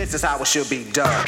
This is how it should be done.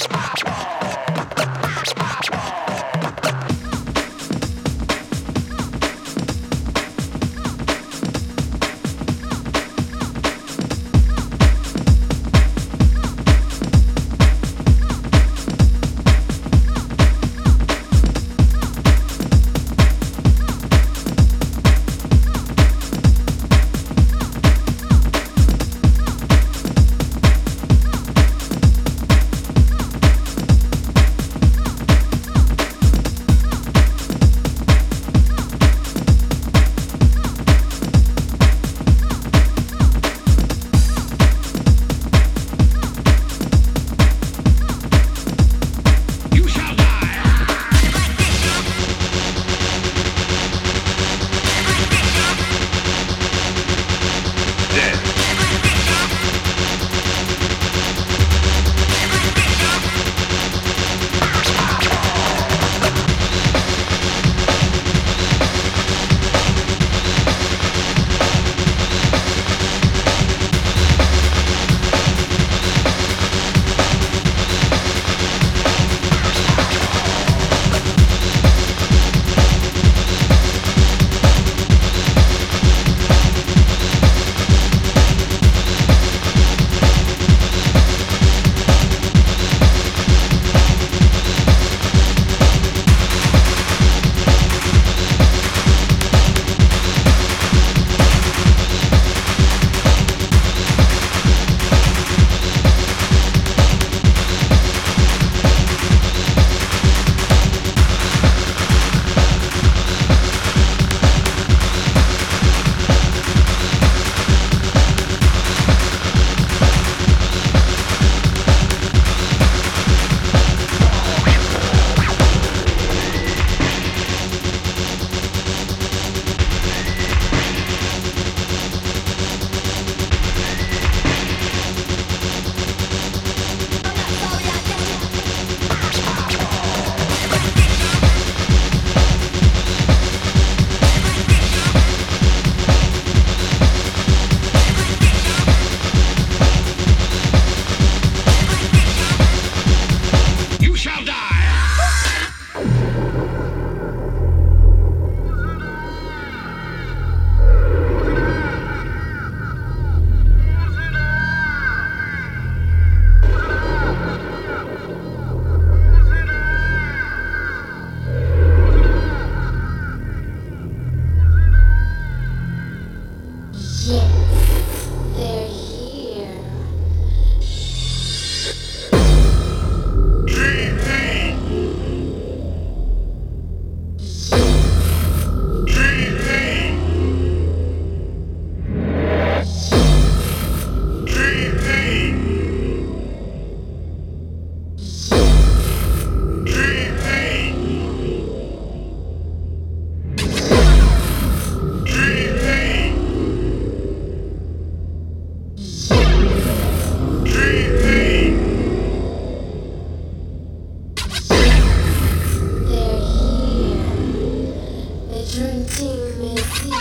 致敬每一位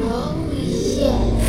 勇